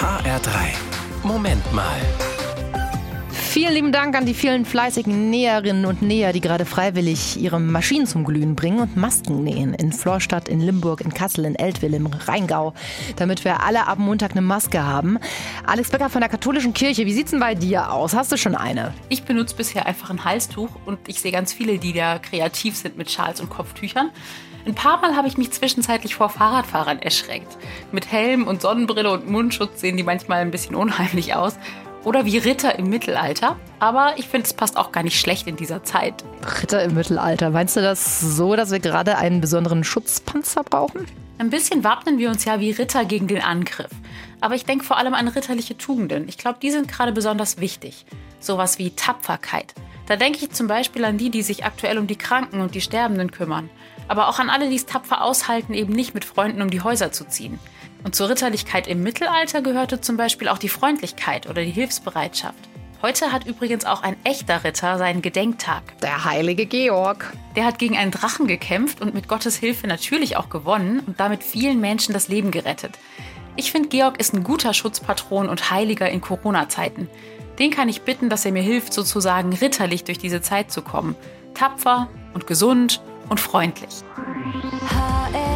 HR3. Moment mal. Vielen lieben Dank an die vielen fleißigen Näherinnen und Näher, die gerade freiwillig ihre Maschinen zum Glühen bringen und Masken nähen. In Florstadt, in Limburg, in Kassel, in Eltville, im Rheingau. Damit wir alle ab Montag eine Maske haben. Alex Becker von der Katholischen Kirche, wie sieht's denn bei dir aus? Hast du schon eine? Ich benutze bisher einfach ein Halstuch und ich sehe ganz viele, die da kreativ sind mit Schals und Kopftüchern. Ein paar Mal habe ich mich zwischenzeitlich vor Fahrradfahrern erschreckt. Mit Helm und Sonnenbrille und Mundschutz sehen die manchmal ein bisschen unheimlich aus oder wie Ritter im Mittelalter. Aber ich finde, es passt auch gar nicht schlecht in dieser Zeit. Ritter im Mittelalter. Meinst du das so, dass wir gerade einen besonderen Schutzpanzer brauchen? Ein bisschen wappnen wir uns ja wie Ritter gegen den Angriff. Aber ich denke vor allem an ritterliche Tugenden. Ich glaube, die sind gerade besonders wichtig. Sowas wie Tapferkeit. Da denke ich zum Beispiel an die, die sich aktuell um die Kranken und die Sterbenden kümmern. Aber auch an alle, die es tapfer aushalten, eben nicht mit Freunden um die Häuser zu ziehen. Und zur Ritterlichkeit im Mittelalter gehörte zum Beispiel auch die Freundlichkeit oder die Hilfsbereitschaft. Heute hat übrigens auch ein echter Ritter seinen Gedenktag. Der heilige Georg. Der hat gegen einen Drachen gekämpft und mit Gottes Hilfe natürlich auch gewonnen und damit vielen Menschen das Leben gerettet. Ich finde, Georg ist ein guter Schutzpatron und Heiliger in Corona-Zeiten. Den kann ich bitten, dass er mir hilft, sozusagen ritterlich durch diese Zeit zu kommen. Tapfer und gesund und freundlich. HR